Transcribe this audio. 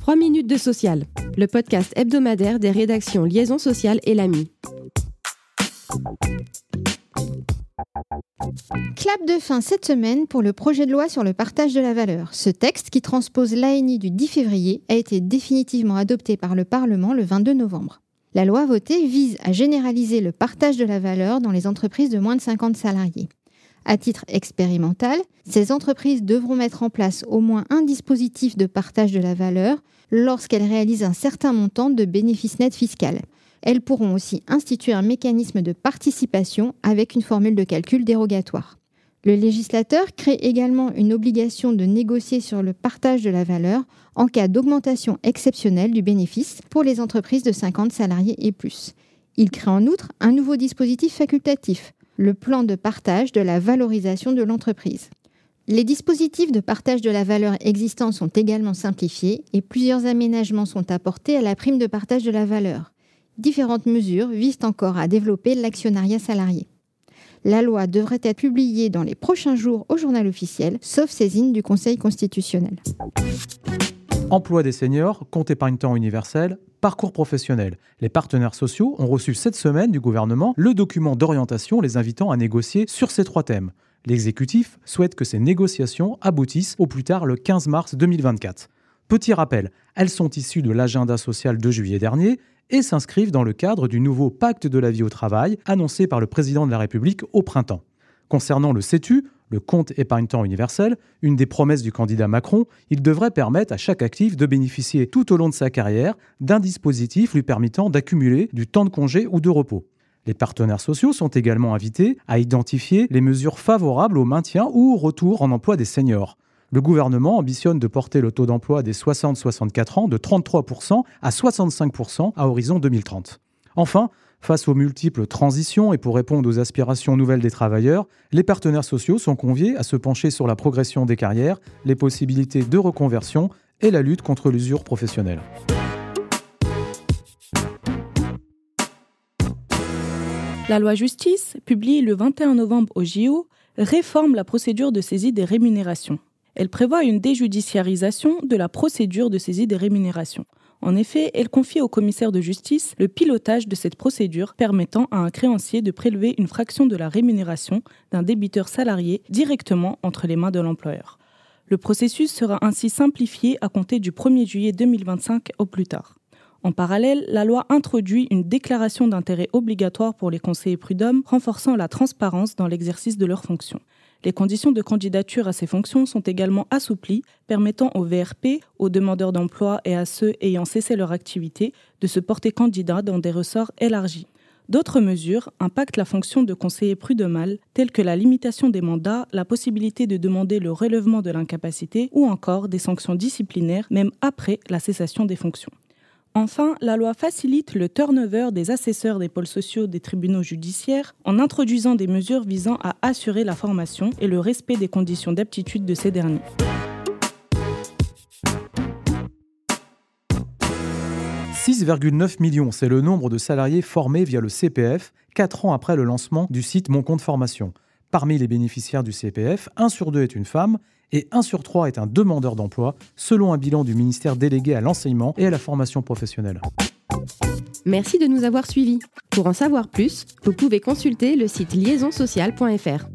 3 minutes de social, le podcast hebdomadaire des rédactions Liaison sociale et l'AMI. Clap de fin cette semaine pour le projet de loi sur le partage de la valeur. Ce texte, qui transpose l'ANI du 10 février, a été définitivement adopté par le Parlement le 22 novembre. La loi votée vise à généraliser le partage de la valeur dans les entreprises de moins de 50 salariés. À titre expérimental, ces entreprises devront mettre en place au moins un dispositif de partage de la valeur lorsqu'elles réalisent un certain montant de bénéfices nets fiscal. Elles pourront aussi instituer un mécanisme de participation avec une formule de calcul dérogatoire. Le législateur crée également une obligation de négocier sur le partage de la valeur en cas d'augmentation exceptionnelle du bénéfice pour les entreprises de 50 salariés et plus. Il crée en outre un nouveau dispositif facultatif, le plan de partage de la valorisation de l'entreprise. Les dispositifs de partage de la valeur existants sont également simplifiés et plusieurs aménagements sont apportés à la prime de partage de la valeur. Différentes mesures visent encore à développer l'actionnariat salarié. La loi devrait être publiée dans les prochains jours au journal officiel, sauf saisine du Conseil constitutionnel. Emploi des seniors, compte épargne-temps universel, parcours professionnel. Les partenaires sociaux ont reçu cette semaine du gouvernement le document d'orientation les invitant à négocier sur ces trois thèmes. L'exécutif souhaite que ces négociations aboutissent au plus tard le 15 mars 2024. Petit rappel, elles sont issues de l'agenda social de juillet dernier et s'inscrivent dans le cadre du nouveau pacte de la vie au travail annoncé par le président de la République au printemps. Concernant le CETU, le compte épargne-temps universel, une des promesses du candidat Macron, il devrait permettre à chaque actif de bénéficier tout au long de sa carrière d'un dispositif lui permettant d'accumuler du temps de congé ou de repos. Les partenaires sociaux sont également invités à identifier les mesures favorables au maintien ou au retour en emploi des seniors. Le gouvernement ambitionne de porter le taux d'emploi des 60-64 ans de 33% à 65% à horizon 2030. Enfin, Face aux multiples transitions et pour répondre aux aspirations nouvelles des travailleurs, les partenaires sociaux sont conviés à se pencher sur la progression des carrières, les possibilités de reconversion et la lutte contre l'usure professionnelle. La loi justice, publiée le 21 novembre au JO, réforme la procédure de saisie des rémunérations. Elle prévoit une déjudiciarisation de la procédure de saisie des rémunérations. En effet, elle confie au commissaire de justice le pilotage de cette procédure permettant à un créancier de prélever une fraction de la rémunération d'un débiteur salarié directement entre les mains de l'employeur. Le processus sera ainsi simplifié à compter du 1er juillet 2025 au plus tard. En parallèle, la loi introduit une déclaration d'intérêt obligatoire pour les conseillers prud'hommes, renforçant la transparence dans l'exercice de leurs fonctions. Les conditions de candidature à ces fonctions sont également assouplies, permettant aux VRP, aux demandeurs d'emploi et à ceux ayant cessé leur activité de se porter candidat dans des ressorts élargis. D'autres mesures impactent la fonction de conseiller prud'homal, telles que la limitation des mandats, la possibilité de demander le relèvement de l'incapacité ou encore des sanctions disciplinaires même après la cessation des fonctions. Enfin, la loi facilite le turnover des assesseurs des pôles sociaux des tribunaux judiciaires en introduisant des mesures visant à assurer la formation et le respect des conditions d'aptitude de ces derniers. « 6,9 millions, c'est le nombre de salariés formés via le CPF, 4 ans après le lancement du site Mon Compte Formation. Parmi les bénéficiaires du CPF, 1 sur 2 est une femme et 1 sur 3 est un demandeur d'emploi, selon un bilan du ministère délégué à l'enseignement et à la formation professionnelle. Merci de nous avoir suivis. Pour en savoir plus, vous pouvez consulter le site liaisonsocial.fr.